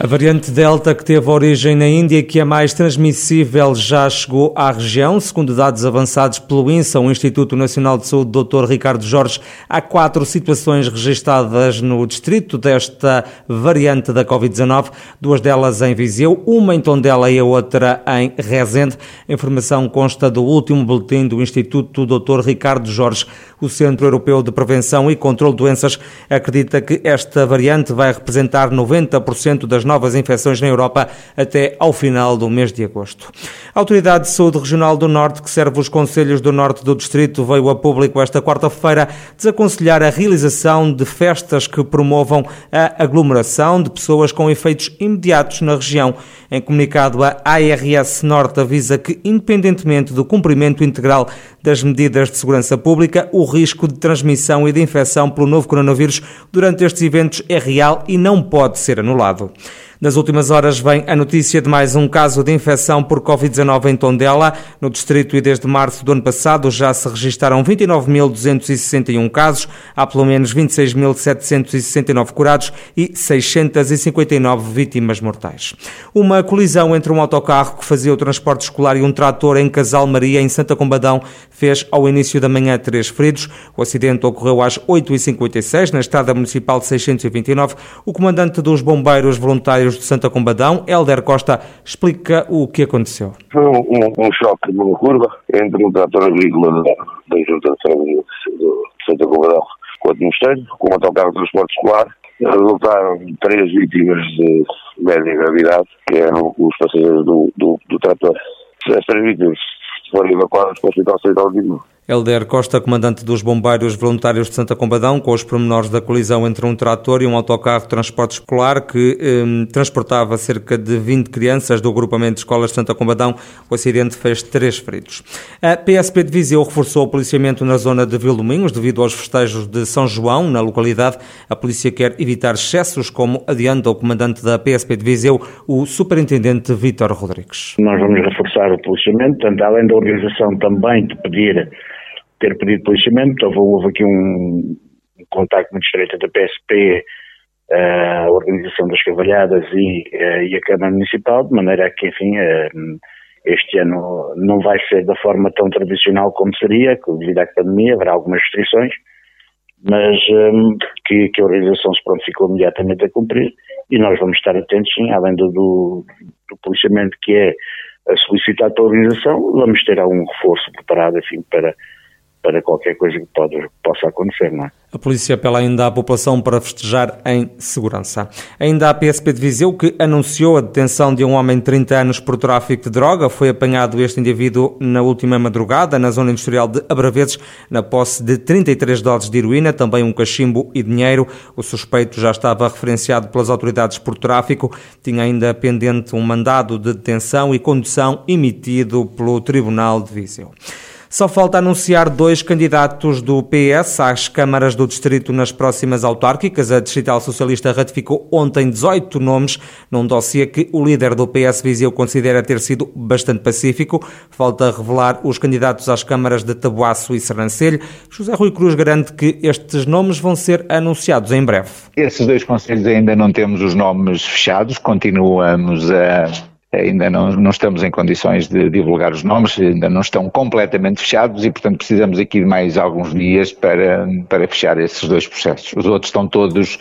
A variante Delta, que teve origem na Índia, que é mais transmissível, já chegou à região. Segundo dados avançados pelo INSA, o Instituto Nacional de Saúde, Dr. Ricardo Jorge, há quatro situações registadas no distrito desta variante da Covid-19, duas delas em Viseu, uma em Tondela e a outra em Rezende. A informação consta do último boletim do Instituto Dr. Ricardo Jorge. O Centro Europeu de Prevenção e Controlo de Doenças acredita que esta variante vai representar 90% das novas infecções na Europa até ao final do mês de agosto. A Autoridade de Saúde Regional do Norte, que serve os Conselhos do Norte do Distrito, veio a público esta quarta-feira desaconselhar a realização de festas que promovam a aglomeração de pessoas com efeitos imediatos na região. Em comunicado, a ARS Norte avisa que, independentemente do cumprimento integral das medidas de segurança pública, o risco de transmissão e de infecção pelo novo coronavírus durante estes eventos é real e não pode ser anulado. Nas últimas horas vem a notícia de mais um caso de infecção por Covid-19 em Tondela. No distrito e desde março do ano passado já se registaram 29.261 casos, há pelo menos 26.769 curados e 659 vítimas mortais. Uma colisão entre um autocarro que fazia o transporte escolar e um trator em Casal Maria, em Santa Combadão, fez ao início da manhã três feridos. O acidente ocorreu às 8h56 na estrada municipal 629. O comandante dos bombeiros voluntários de Santa Combadão, Helder Costa, explica o que aconteceu. Foi um, um, um choque numa curva entre um trator agrícola da, Junta de Santa Combadão com o Mosteiro, com um autocarro de transporte escolar. Resultaram três vítimas de média gravidade, que eram os passageiros do, do, do trator. As três vítimas foram evacuadas para o Hospital Central de Viseu. Helder Costa, comandante dos Bombeiros Voluntários de Santa Combadão, com os pormenores da colisão entre um trator e um autocarro de transporte escolar que eh, transportava cerca de 20 crianças do agrupamento de escolas de Santa Combadão. O acidente fez três feridos. A PSP de Viseu reforçou o policiamento na zona de Vildominhos devido aos festejos de São João na localidade. A polícia quer evitar excessos, como adianta o comandante da PSP de Viseu, o superintendente Vítor Rodrigues. Nós vamos reforçar o policiamento, portanto, além da organização também de pedir ter pedido policiamento, houve, houve aqui um, um contacto muito estreito entre a PSP, eh, a Organização das Cavalhadas e, eh, e, a Câmara Municipal, de maneira que, enfim, eh, este ano não vai ser da forma tão tradicional como seria, devido à pandemia, haverá algumas restrições, mas que, que, a organização se prontificou imediatamente a cumprir e nós vamos estar atentos, sim, além do, do, do policiamento que é solicitado pela organização, vamos ter algum reforço preparado, enfim, para para qualquer coisa que pode, possa acontecer, não é? A polícia apela ainda à população para festejar em segurança. Ainda a PSP de Viseu, que anunciou a detenção de um homem de 30 anos por tráfico de droga, foi apanhado este indivíduo na última madrugada na zona industrial de Abraveses, na posse de 33 doses de heroína, também um cachimbo e dinheiro. O suspeito já estava referenciado pelas autoridades por tráfico, tinha ainda pendente um mandado de detenção e condução emitido pelo Tribunal de Viseu. Só falta anunciar dois candidatos do PS às câmaras do distrito nas próximas autárquicas. A Distrital Socialista ratificou ontem 18 nomes num dossiê que o líder do PS Viseu considera ter sido bastante pacífico. Falta revelar os candidatos às câmaras de Tabuaço e Sernancelho. José Rui Cruz garante que estes nomes vão ser anunciados em breve. Esses dois conselhos ainda não temos os nomes fechados, continuamos a ainda não, não estamos em condições de divulgar os nomes, ainda não estão completamente fechados e, portanto, precisamos aqui de mais alguns dias para, para fechar esses dois processos. Os outros estão todos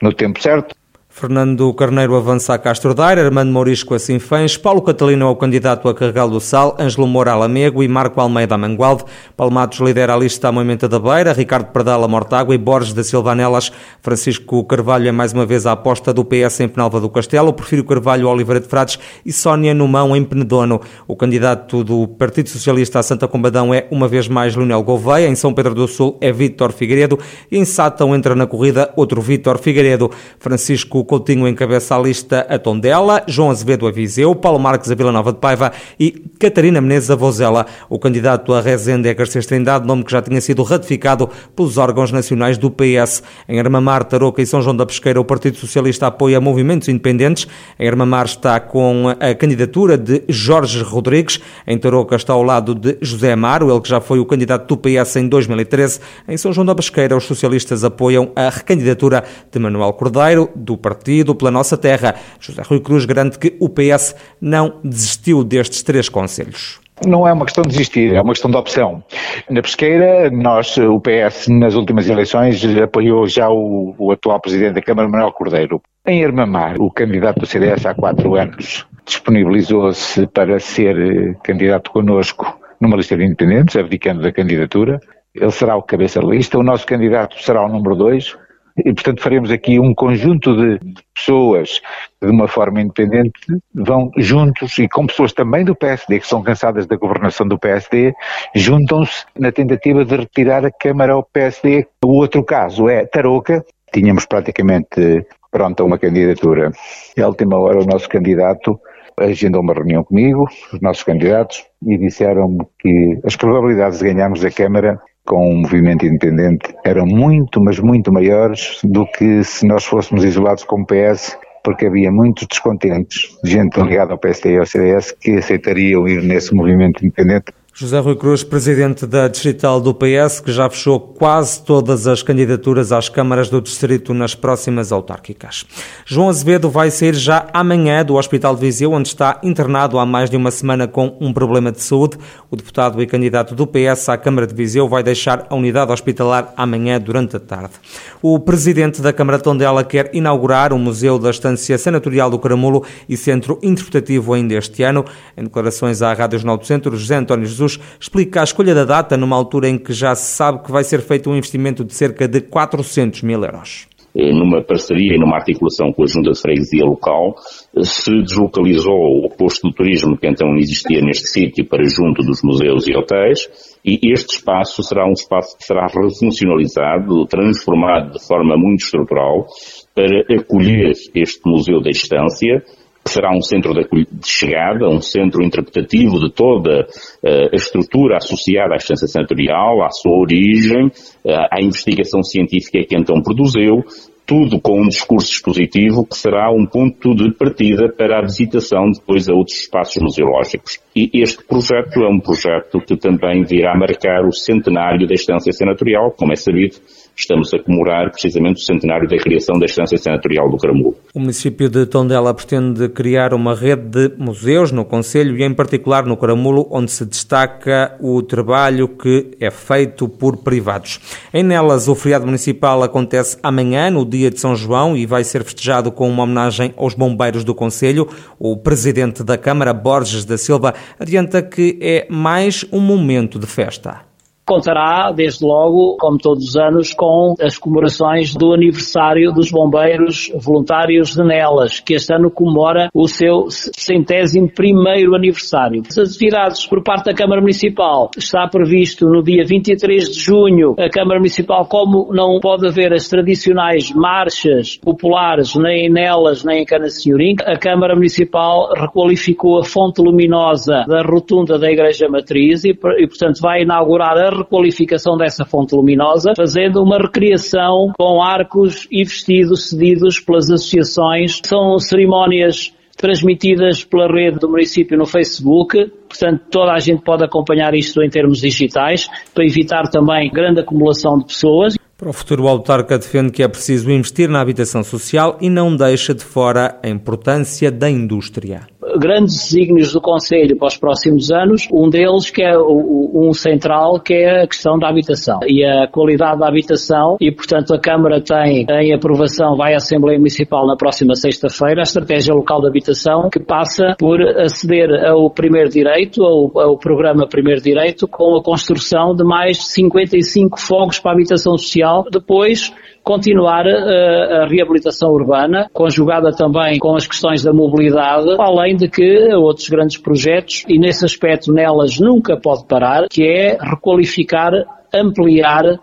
no tempo certo. Fernando Carneiro avança a Castro Daire, Armando Mourisco a Sinfãs, Paulo Catalino é o candidato a Carregal do Sal, Ângelo Moura Lamego e Marco Almeida Mangualde. Palmatos lidera a lista a Moimenta da Beira, Ricardo Pradal a Mortágua e Borges da Silva Anelas. Francisco Carvalho é mais uma vez a aposta do PS em Penalva do Castelo, Prefiro Carvalho Oliveira de Frades e Sónia Numão em Penedono. O candidato do Partido Socialista a Santa Combadão é uma vez mais Leonel Gouveia, em São Pedro do Sul é Vítor Figueiredo e em Sátão entra na corrida outro Vítor Figueiredo. Francisco Hugo Coutinho encabeça a lista a Tondela, João Azevedo a Viseu, Paulo Marques a Vila Nova de Paiva e Catarina Menezes a Vozela. O candidato a Rezende é Garcês Trindade, nome que já tinha sido ratificado pelos órgãos nacionais do PS. Em Armamar, Tarouca e São João da Pesqueira, o Partido Socialista apoia movimentos independentes. Em Armamar está com a candidatura de Jorge Rodrigues. Em Tarouca está ao lado de José Amaro, ele que já foi o candidato do PS em 2013. Em São João da Pesqueira, os socialistas apoiam a recandidatura de Manuel Cordeiro, do Partido pela Nossa Terra. José Rui Cruz garante que o PS não desistiu destes três conselhos. Não é uma questão de desistir, é uma questão de opção. Na pesqueira, nós, o PS, nas últimas eleições, apoiou já o, o atual Presidente da Câmara, Manuel Cordeiro. Em Armamar, o candidato do CDS há quatro anos disponibilizou-se para ser eh, candidato connosco numa lista de independentes, abdicando da candidatura. Ele será o cabeça de lista, o nosso candidato será o número dois, e, portanto, faremos aqui um conjunto de pessoas de uma forma independente, vão juntos e com pessoas também do PSD, que são cansadas da governação do PSD, juntam-se na tentativa de retirar a Câmara ao PSD. O outro caso é Tarouca, tínhamos praticamente pronta uma candidatura. E à última hora o nosso candidato agendou uma reunião comigo, os nossos candidatos, e disseram-me que as probabilidades de ganharmos a Câmara com um movimento independente eram muito, mas muito maiores do que se nós fôssemos isolados como PS, porque havia muitos descontentes, gente ligada ao PSD e ao CDS, que aceitariam ir nesse movimento independente José Rui Cruz, presidente da Distrital do PS, que já fechou quase todas as candidaturas às câmaras do distrito nas próximas autárquicas. João Azevedo vai sair já amanhã do Hospital de Viseu, onde está internado há mais de uma semana com um problema de saúde. O deputado e candidato do PS à Câmara de Viseu vai deixar a unidade hospitalar amanhã durante a tarde. O presidente da Câmara de Tondela quer inaugurar o Museu da Estância Sanatorial do Caramulo e Centro Interpretativo ainda este ano. Em declarações à Rádio Jornal do Centro, José António Jesus explica a escolha da data numa altura em que já se sabe que vai ser feito um investimento de cerca de 400 mil euros. Eh, numa parceria e numa articulação com a Junta de Freguesia local, se deslocalizou o posto do turismo que então existia neste sítio para junto dos museus e hotéis, e este espaço será um espaço que será refuncionalizado, transformado de forma muito estrutural, para acolher este Museu da Estância, que será um centro de chegada, um centro interpretativo de toda uh, a estrutura associada à assistência sensorial, à sua origem, uh, à investigação científica que então produziu, tudo com um discurso expositivo que será um ponto de partida para a visitação depois a outros espaços museológicos. E este projeto é um projeto que também virá marcar o centenário da Estância Senatorial, como é sabido, estamos a comemorar precisamente o centenário da criação da Estância Senatorial do Caramulo. O município de Tondela pretende criar uma rede de museus no Conselho e em particular no Caramulo, onde se destaca o trabalho que é feito por privados. Em Nelas, o feriado municipal acontece amanhã, no dia de São João, e vai ser festejado com uma homenagem aos bombeiros do Conselho. O presidente da Câmara, Borges da Silva, adianta que é mais um momento de festa contará, desde logo, como todos os anos, com as comemorações do aniversário dos bombeiros voluntários de Nelas, que este ano comemora o seu centésimo primeiro aniversário. As atividades por parte da Câmara Municipal está previsto no dia 23 de junho. A Câmara Municipal, como não pode haver as tradicionais marchas populares nem em Nelas nem em Canacinhorim, a Câmara Municipal requalificou a fonte luminosa da rotunda da Igreja Matriz e, e portanto, vai inaugurar a requalificação dessa fonte luminosa, fazendo uma recriação com arcos e vestidos cedidos pelas associações. São cerimónias transmitidas pela rede do município no Facebook, portanto toda a gente pode acompanhar isto em termos digitais, para evitar também grande acumulação de pessoas. Para o futuro, o autarca defende que é preciso investir na habitação social e não deixa de fora a importância da indústria grandes desígnios do Conselho para os próximos anos, um deles que é um central, que é a questão da habitação e a qualidade da habitação. E, portanto, a Câmara tem em aprovação, vai à Assembleia Municipal na próxima sexta-feira, a Estratégia Local de Habitação, que passa por aceder ao primeiro direito, ao, ao programa Primeiro Direito, com a construção de mais 55 fogos para a habitação social, depois continuar a, eh, a reabilitação urbana, conjugada também com as questões da mobilidade, além de que outros grandes projetos, e nesse aspecto nelas nunca pode parar, que é requalificar, ampliar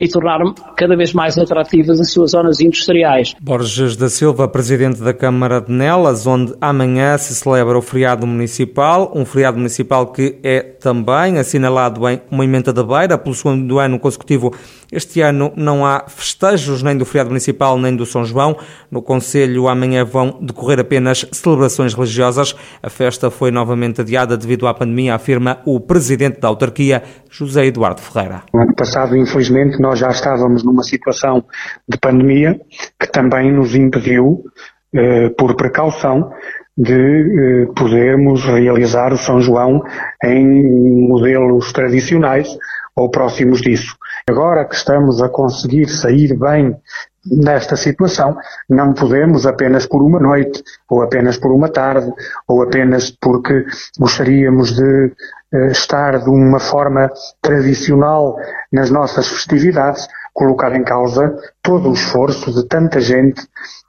e tornar cada vez mais atrativas as suas zonas industriais. Borges da Silva, presidente da Câmara de Nelas, onde amanhã se celebra o feriado municipal, um feriado municipal que é também assinalado em Moimenta da Beira pelo segundo ano consecutivo. Este ano não há festejos nem do feriado municipal nem do São João. No Conselho amanhã vão decorrer apenas celebrações religiosas. A festa foi novamente adiada devido à pandemia, afirma o presidente da autarquia, José Eduardo Ferreira. No ano passado, infelizmente, nós já estávamos numa situação de pandemia que também nos impediu, eh, por precaução, de eh, podermos realizar o São João em modelos tradicionais ou próximos disso. Agora que estamos a conseguir sair bem nesta situação, não podemos apenas por uma noite, ou apenas por uma tarde, ou apenas porque gostaríamos de estar de uma forma tradicional nas nossas festividades, colocar em causa todo o esforço de tanta gente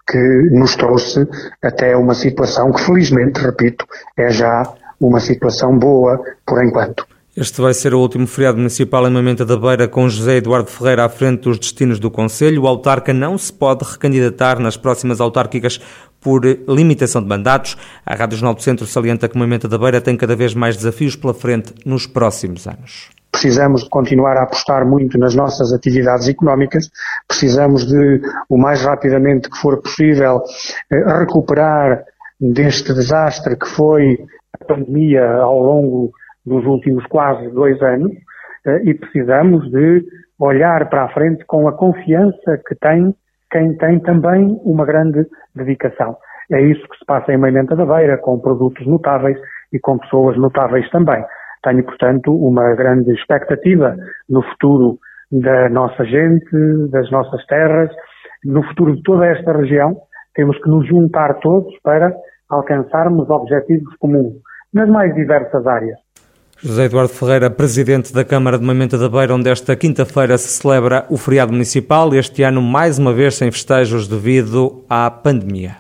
que nos trouxe até uma situação que felizmente, repito, é já uma situação boa por enquanto. Este vai ser o último feriado municipal em Mamenta da Beira com José Eduardo Ferreira à frente dos destinos do Conselho. O autarca não se pode recandidatar nas próximas autárquicas por limitação de mandatos. A Rádio Jornal do Centro salienta que Mamenta da Beira tem cada vez mais desafios pela frente nos próximos anos. Precisamos de continuar a apostar muito nas nossas atividades económicas, precisamos de, o mais rapidamente que for possível, eh, recuperar deste desastre que foi a pandemia ao longo dos últimos quase dois anos eh, e precisamos de olhar para a frente com a confiança que tem quem tem também uma grande dedicação. É isso que se passa em Meimenta da Beira, com produtos notáveis e com pessoas notáveis também. Tenho, portanto, uma grande expectativa no futuro da nossa gente, das nossas terras, no futuro de toda esta região. Temos que nos juntar todos para alcançarmos objetivos comuns nas mais diversas áreas. José Eduardo Ferreira, presidente da Câmara de Mamenta da Beira, onde esta quinta-feira se celebra o feriado municipal, este ano mais uma vez sem festejos devido à pandemia.